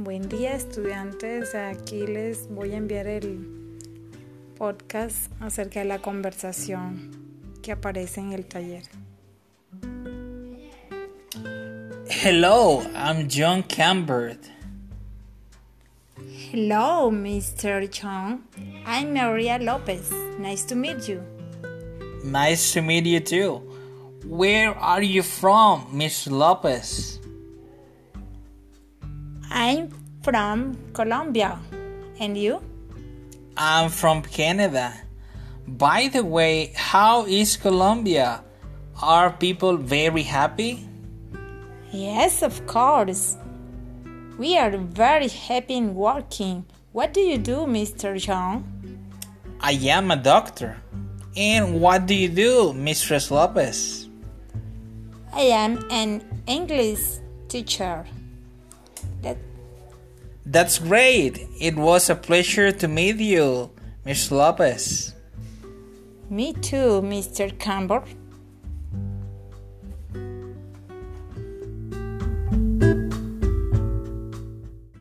Buen día estudiantes, aquí les voy a enviar el podcast acerca de la conversación que aparece en el taller. Hello, I'm John Cambert. Hello, Mr. Chong. I'm Maria Lopez. Nice to meet you. Nice to meet you too. Where are you from, Miss Lopez? I'm from Colombia. And you? I'm from Canada. By the way, how is Colombia? Are people very happy? Yes, of course. We are very happy in working. What do you do, Mr. John? I am a doctor. And what do you do, Mistress Lopez? I am an English teacher. That, That's great. It was a pleasure to meet you, Miss Lopez. me too, Mr. Campbell.